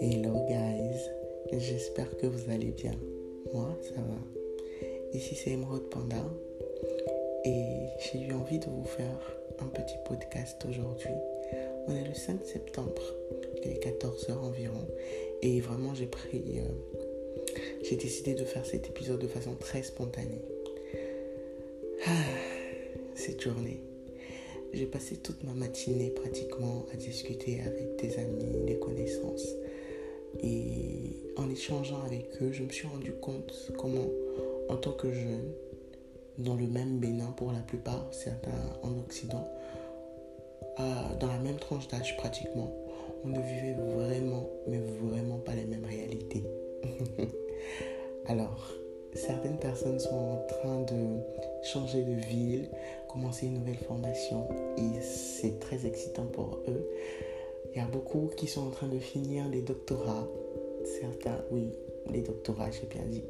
Hello guys, j'espère que vous allez bien. Moi, ça va. Ici c'est Emerald Panda et j'ai eu envie de vous faire un petit podcast aujourd'hui. On est le 5 septembre, il est 14h environ et vraiment j'ai pris... Euh, j'ai décidé de faire cet épisode de façon très spontanée. Ah, cette journée. J'ai passé toute ma matinée pratiquement à discuter avec des amis, des connaissances. Et en échangeant avec eux, je me suis rendu compte comment, en tant que jeune, dans le même Bénin pour la plupart, certains en Occident, euh, dans la même tranche d'âge pratiquement, on ne vivait vraiment, changer de ville, commencer une nouvelle formation et c'est très excitant pour eux. Il y a beaucoup qui sont en train de finir des doctorats. Certains, oui, les doctorats, j'ai bien dit.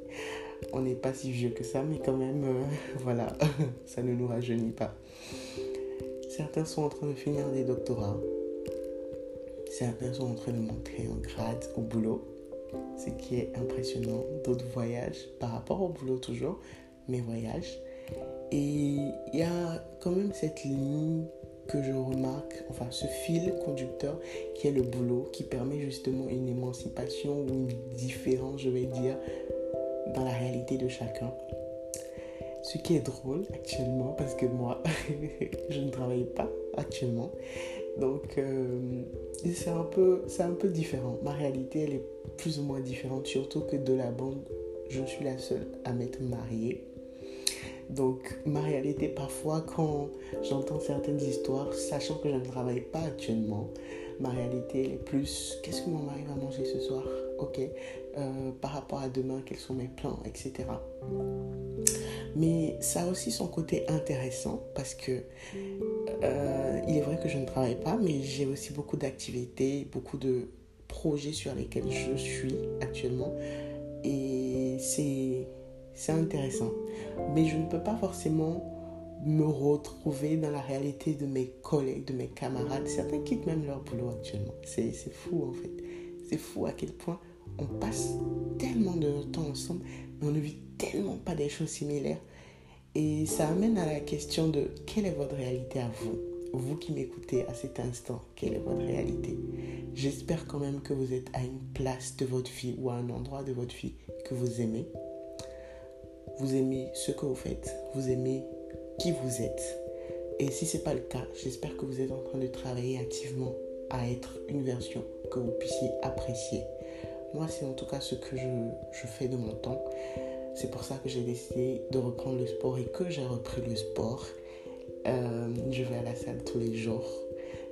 On n'est pas si vieux que ça, mais quand même, euh, voilà, ça ne nous rajeunit pas. Certains sont en train de finir des doctorats. Certains sont en train de monter en grade au boulot ce qui est impressionnant. D'autres voyages par rapport au boulot toujours, mais voyages. Et il y a quand même cette ligne que je remarque, enfin ce fil conducteur qui est le boulot, qui permet justement une émancipation ou une différence, je vais dire, dans la réalité de chacun. Ce qui est drôle actuellement, parce que moi, je ne travaille pas actuellement. Donc, euh, c'est un, peu, un peu différent. Ma réalité, elle est plus ou moins différente, surtout que de la bande, je suis la seule à m'être mariée. Donc, ma réalité, parfois, quand j'entends certaines histoires, sachant que je ne travaille pas actuellement, ma réalité, elle est plus qu'est-ce que mon mari va manger ce soir? Ok, euh, par rapport à demain, quels sont mes plans, etc. Mais ça a aussi son côté intéressant parce que euh, il est vrai que je ne travaille pas, mais j'ai aussi beaucoup d'activités, beaucoup de projets sur lesquels je suis actuellement. Et c'est, c'est intéressant. Mais je ne peux pas forcément me retrouver dans la réalité de mes collègues, de mes camarades. Certains quittent même leur boulot actuellement. C'est, fou en fait. C'est fou à quel point on passe tellement de temps ensemble, mais on ne vit tellement pas des choses similaires. Et ça amène à la question de quelle est votre réalité à vous? Vous qui m'écoutez à cet instant, quelle est votre réalité? J'espère quand même que vous êtes à une place de votre vie ou à un endroit de votre vie que vous aimez. Vous aimez ce que vous faites, vous aimez qui vous êtes. Et si ce n'est pas le cas, j'espère que vous êtes en train de travailler activement à être une version que vous puissiez apprécier. Moi, c'est en tout cas ce que je, fais de mon temps. C'est pour ça que j'ai décidé de reprendre le sport et que j'ai repris le sport. Euh, je vais à la salle tous les jours.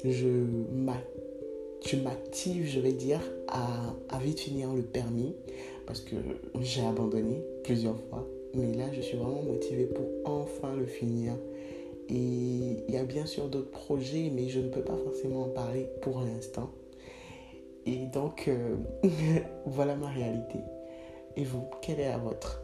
Je m'active, je vais dire, à vite finir le permis parce que j'ai abandonné plusieurs fois. Mais là, je suis vraiment motivée pour enfin le finir. Et il y a bien sûr d'autres projets, mais je ne peux pas forcément en parler pour l'instant. Et donc, euh, voilà ma réalité. Et vous, quelle est la vôtre?